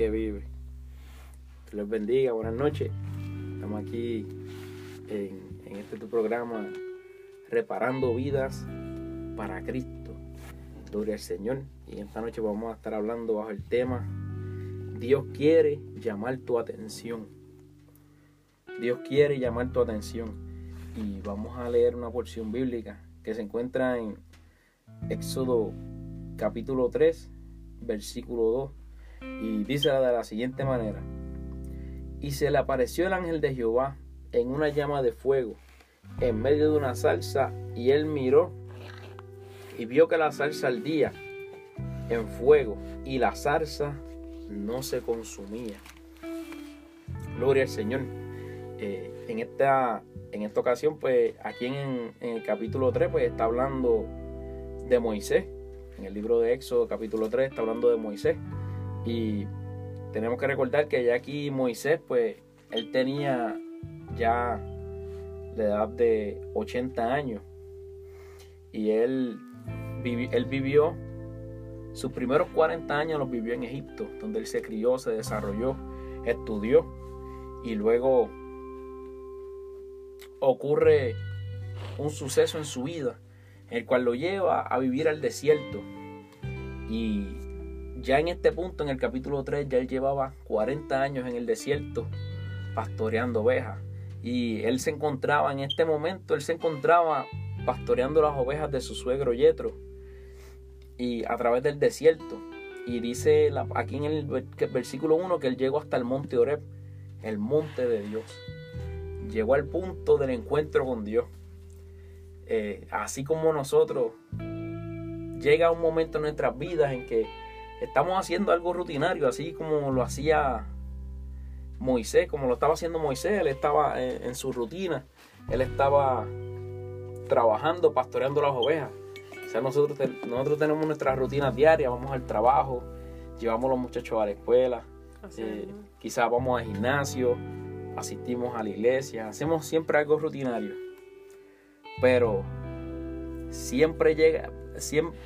que vive. Que les bendiga, buenas noches. Estamos aquí en, este tu programa Reparando Vidas para Cristo. Gloria al Señor. Y esta noche vamos a estar hablando bajo el tema Dios quiere llamar tu atención. Dios quiere llamar tu atención. Y vamos a leer una porción bíblica que se encuentra en Éxodo capítulo 3, versículo 2. Y dice de la siguiente manera. Y se le apareció el ángel de Jehová en una llama de fuego en medio de una salsa y él miró y vio que la salsa ardía en fuego y la salsa no se consumía. Gloria al Señor. Eh, en, esta, en esta ocasión, pues aquí en, en, el capítulo 3, pues está hablando de Moisés. En el libro de Éxodo, capítulo 3, está hablando de Moisés. Y tenemos que recordar que ya aquí Moisés, pues él tenía ya la edad de 80 años. Y él, él vivió sus primeros 40 años los vivió en Egipto, donde él se crió, se desarrolló, estudió y luego ocurre un suceso en su vida, el cual lo lleva a vivir al desierto. Y ya en este punto, en el capítulo 3, ya él llevaba 40 años en el desierto pastoreando ovejas. Y él se encontraba en este momento, él se encontraba pastoreando las ovejas de su suegro Yetro y a través del desierto. Y dice aquí en el versículo 1 que él llegó hasta el monte Oreb, el monte de Dios. Llegó al punto del encuentro con Dios. Eh, así como nosotros, llega un momento en nuestras vidas en que estamos haciendo algo rutinario, así como lo hacía Moisés, como lo estaba haciendo Moisés, él estaba en, en su rutina, él estaba trabajando, pastoreando las ovejas. O sea, nosotros, nosotros tenemos nuestras rutinas diarias, vamos al trabajo, llevamos a los muchachos a la escuela, eh, quizás vamos al gimnasio, asistimos a la iglesia, hacemos siempre algo rutinario. Pero siempre llega, siempre,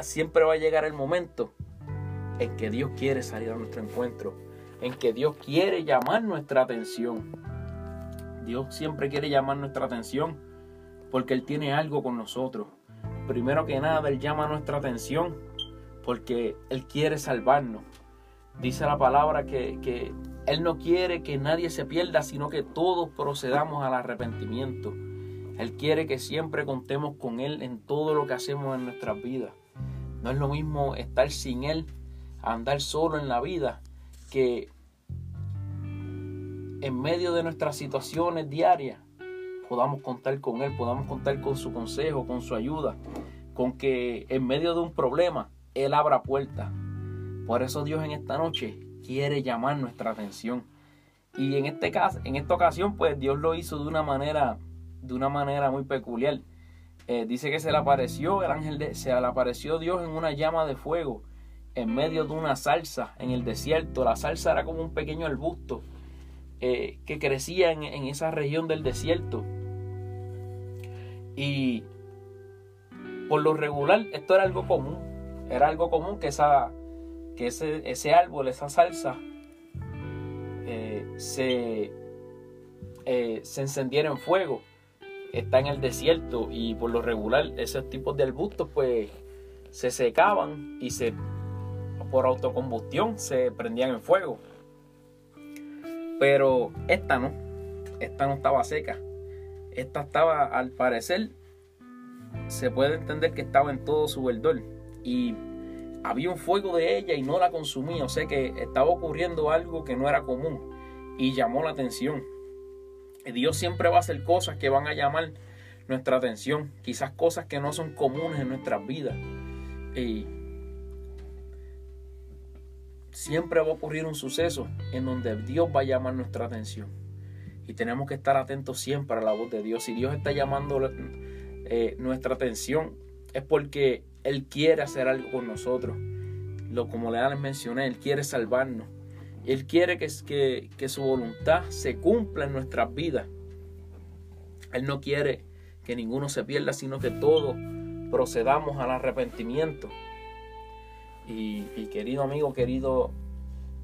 siempre va a llegar el momento en que Dios quiere salir a nuestro encuentro, en que Dios quiere llamar nuestra atención. Dios siempre quiere llamar nuestra atención porque Él tiene algo con nosotros primero que nada, Él llama nuestra atención porque Él quiere salvarnos. Dice la palabra que, Él no quiere que nadie se pierda, sino que todos procedamos al arrepentimiento. Él quiere que siempre contemos con Él en todo lo que hacemos en nuestras vidas. No es lo mismo estar sin Él, andar solo en la vida, que en medio de nuestras situaciones diarias podamos contar con Él, podamos contar con su consejo, con su ayuda, con que en medio de un problema Él abra puertas. Por eso Dios en esta noche quiere llamar nuestra atención. Y en este caso, en esta ocasión, pues Dios lo hizo de una manera, de una manera muy peculiar. Eh, dice que se le apareció el ángel de, se le apareció Dios en una llama de fuego en medio de una salsa en el desierto. La salsa era como un pequeño arbusto eh, que crecía en, en, esa región del desierto. Y por lo regular, esto era algo común. Era algo común que, esa, que ese, ese árbol, esa salsa, eh, se, eh, se encendiera en fuego. Está en el desierto y por lo regular esos tipos de arbustos pues se secaban y se por autocombustión se prendían en fuego. Pero esta no, esta no estaba seca. Esta estaba, al parecer, se puede entender que estaba en todo su verdor. Y había un fuego de ella y no la consumía. O sea que estaba ocurriendo algo que no era común. Y llamó la atención. Dios siempre va a hacer cosas que van a llamar nuestra atención. Quizás cosas que no son comunes en nuestras vidas. Y siempre va a ocurrir un suceso en donde Dios va a llamar nuestra atención. Y tenemos que estar atentos siempre a la voz de Dios. Si Dios está llamando eh, nuestra atención, es porque Él quiere hacer algo con nosotros. Lo, como les mencioné, Él quiere salvarnos. Él quiere que, que, que su voluntad se cumpla en nuestras vidas. Él no quiere que ninguno se pierda, sino que todos procedamos al arrepentimiento. Y, querido amigo, querido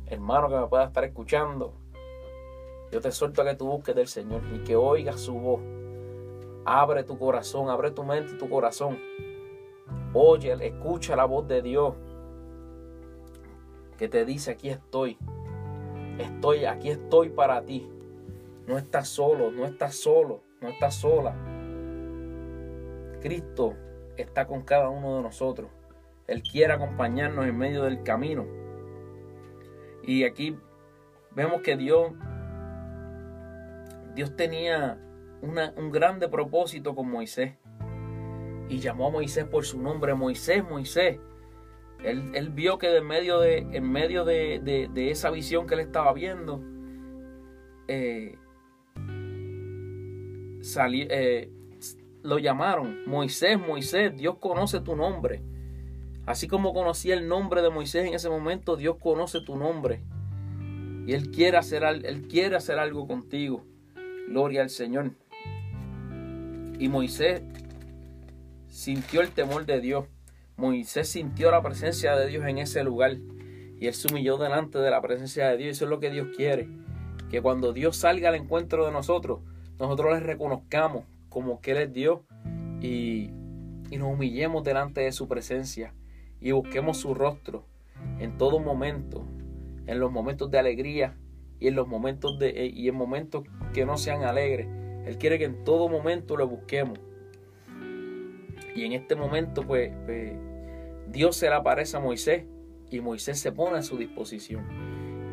hermano que me pueda estar escuchando, yo te suelto a que tú busques del Señor y que oigas su voz. Abre tu corazón, abre tu mente y tu corazón. Oye, escucha la voz de Dios que te dice, aquí estoy. Estoy, aquí estoy para ti. No estás solo, no estás solo, no estás sola. Cristo está con cada uno de nosotros. Él quiere acompañarnos en medio del camino. Y aquí vemos que Dios, Dios tenía un grande propósito con Moisés. Y llamó a Moisés por su nombre, Moisés, Moisés. Él, vio que en medio, de, en medio de, esa visión que él estaba viendo, eh, eh, lo llamaron Moisés, Moisés, Dios conoce tu nombre. Así como conocía el nombre de Moisés en ese momento, Dios conoce tu nombre. Y Él quiere hacer, él quiere hacer algo contigo. Gloria al Señor. Y Moisés sintió el temor de Dios. Moisés sintió la presencia de Dios en ese lugar. Y él se humilló delante de la presencia de Dios. Eso es lo que Dios quiere. Que cuando Dios salga al encuentro de nosotros, nosotros le reconozcamos como que Él es Dios. Y, y nos humillemos delante de su presencia. Y busquemos su rostro en todo momento. En los momentos de alegría y en los momentos de y en momentos que no sean alegres. Él quiere que en todo momento lo busquemos. Y en este momento, pues, pues Dios se le aparece a Moisés y Moisés se pone a su disposición.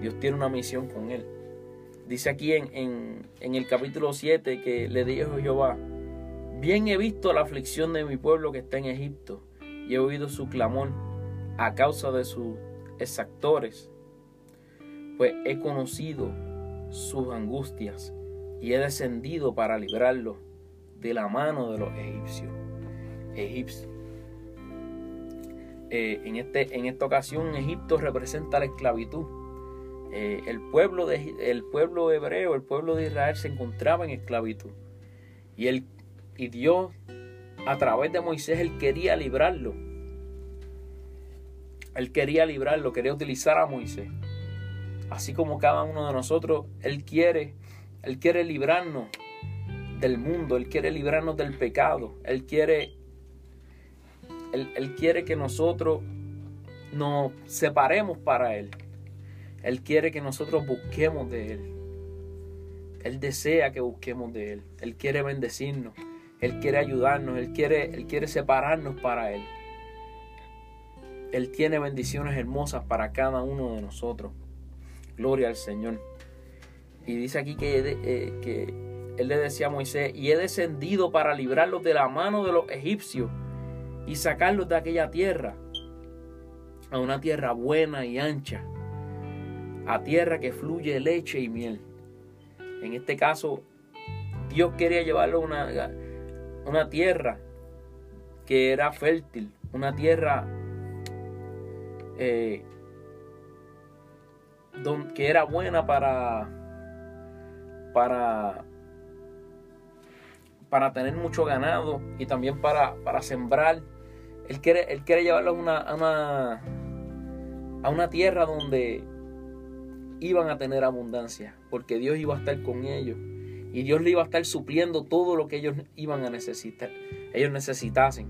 Dios tiene una misión con él. Dice aquí en, en, el capítulo 7 que le dijo Jehová, bien he visto la aflicción de mi pueblo que está en Egipto y he oído su clamor a causa de sus exactores, pues he conocido sus angustias y he descendido para librarlos de la mano de los egipcios. egipcios. Eh, en, este, en esta ocasión Egipto representa la esclavitud. Eh, el, pueblo de, el pueblo hebreo, el pueblo de Israel se encontraba en esclavitud. Y, él, y Dios, a través de Moisés, él quería librarlo. Él quería librarlo, quería utilizar a Moisés. Así como cada uno de nosotros, Él quiere, Él quiere librarnos del mundo, Él quiere librarnos del pecado, Él quiere él, quiere que nosotros nos separemos para Él. Él quiere que nosotros busquemos de Él. Él desea que busquemos de Él. Él quiere bendecirnos. Él quiere ayudarnos. Él quiere, Él quiere separarnos para Él. Él tiene bendiciones hermosas para cada uno de nosotros. Gloria al Señor. Y dice aquí que, eh, que Él le decía a Moisés, y he descendido para librarlos de la mano de los egipcios y sacarlos de aquella tierra a una tierra buena y ancha, a tierra que fluye leche y miel. En este caso, Dios quería llevarlo a una, una tierra que era fértil, una tierra eh, que era buena para, para, para tener mucho ganado y también para, para sembrar él quiere, él quiere a una, a, una, a una tierra donde iban a tener abundancia, porque Dios iba a estar con ellos. Y Dios le iba a estar supliendo todo lo que ellos iban a necesitar, ellos necesitasen.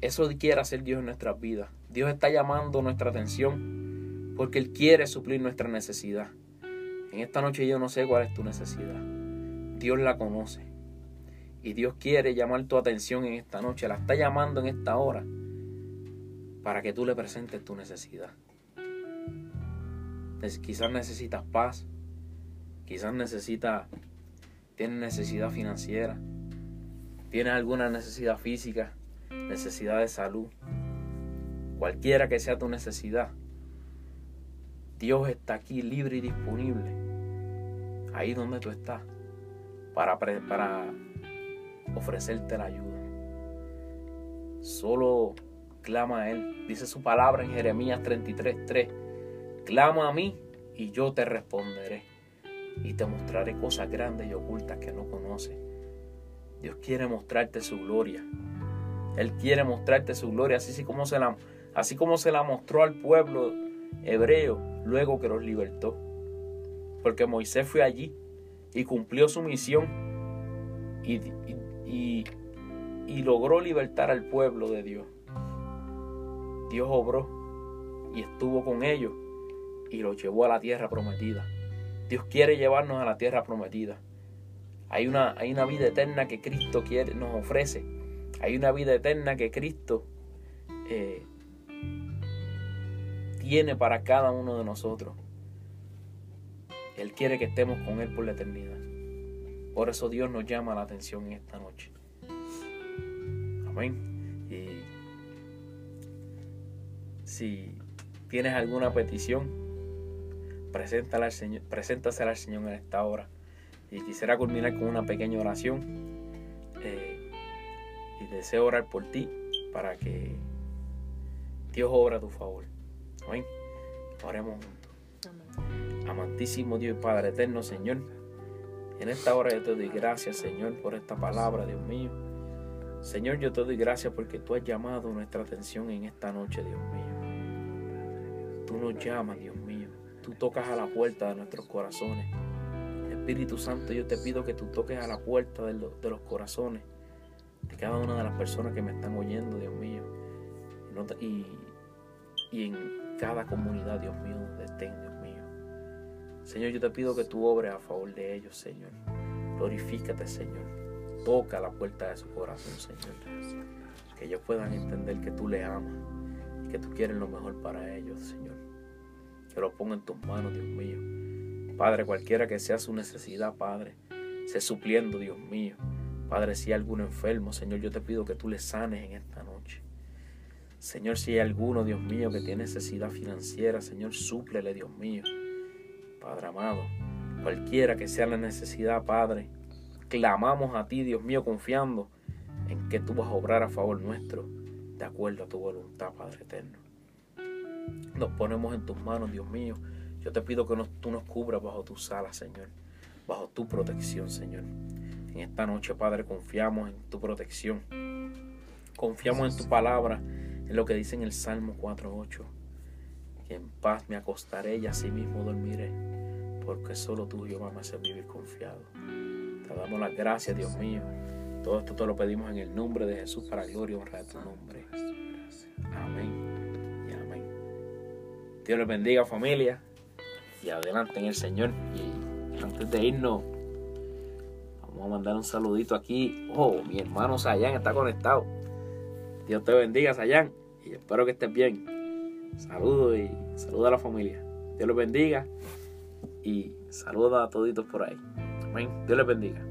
Eso quiere hacer Dios en nuestras vidas. Dios está llamando nuestra atención porque Él quiere suplir nuestra necesidad. En esta noche yo no sé cuál es tu necesidad. Dios la conoce. Y Dios quiere llamar tu atención en esta noche, la está llamando en esta hora para que tú le presentes tu necesidad. Quizás necesitas paz, quizás necesitas, tienes necesidad financiera, tienes alguna necesidad física, necesidad de salud, cualquiera que sea tu necesidad. Dios está aquí libre y disponible, ahí donde tú estás, para, para ofrecerte la ayuda. Solo clama a Él. Dice su palabra en Jeremías 33:3. Clama a mí y yo te responderé. Y te mostraré cosas grandes y ocultas que no conoces. Dios quiere mostrarte su gloria. Él quiere mostrarte su gloria, así como se la, así como se la mostró al pueblo hebreos luego que los libertó. Porque Moisés fue allí y cumplió su misión y, y, y logró libertar al pueblo de Dios. Dios obró y estuvo con ellos y los llevó a la tierra prometida. Dios quiere llevarnos a la tierra prometida. Hay una, hay una vida eterna que Cristo quiere, nos ofrece. Hay una vida eterna que Cristo eh, tiene para cada uno de nosotros. Él quiere que estemos con Él por la eternidad. Por eso Dios nos llama la atención en esta noche. Amén. Y si tienes alguna petición, preséntala al Señor, preséntasela al Señor en esta hora. Y quisiera culminar con una pequeña oración. Eh, y deseo orar por ti para que Dios obra a tu favor. Amén. Oremos juntos. Amantísimo Dios y Padre eterno, Señor. En esta hora yo te doy gracias, Señor, por esta palabra, Dios mío. Señor, yo te doy gracias porque tú has llamado nuestra atención en esta noche, Dios mío. Tú nos llamas, Dios mío. Tú tocas a la puerta de nuestros corazones. Espíritu Santo, yo te pido que tú toques a la puerta de, los corazones de cada una de las personas que me están oyendo, Dios mío. Y, y en cada comunidad, Dios mío, donde estén, Dios mío. Señor, yo te pido que tú obres a favor de ellos, Señor. Glorifícate, Señor. Toca la puerta de su corazón, Señor. Que ellos puedan entender que tú le amas y que tú quieres lo mejor para ellos, Señor. Que lo ponga en tus manos, Dios mío. Padre, cualquiera que sea su necesidad, Padre, sé supliendo, Dios mío. Padre, si hay algún enfermo, Señor, yo te pido que tú le sanes en esta noche. Señor, si hay alguno, Dios mío, que tiene necesidad financiera, Señor, súplele, Dios mío. Padre amado, cualquiera que sea la necesidad, Padre, clamamos a ti, Dios mío, confiando en que tú vas a obrar a favor nuestro, de acuerdo a tu voluntad, Padre eterno. Nos ponemos en tus manos, Dios mío. Yo te pido que tú nos cubras bajo tu sala, Señor, bajo tu protección, Señor. En esta noche, Padre, confiamos en tu protección. Confiamos en tu palabra es lo que dice en el Salmo 4.8. Que en paz me acostaré y así mismo dormiré, porque solo tú, Jehová, me haces vivir confiado. Te damos las gracias, Dios mío. Todo esto te lo pedimos en el nombre de Jesús para gloria y honra de tu nombre. Amén. Dios les bendiga, familia. Y adelante en el Señor. Y antes de irnos, vamos a mandar un saludito aquí. Oh, mi hermano Sayan está conectado. Dios te bendiga, Sayan. Y espero que estés bien. Saludos y saluda a la familia. Dios los bendiga. Y saluda a toditos por ahí. Amén. Dios les bendiga.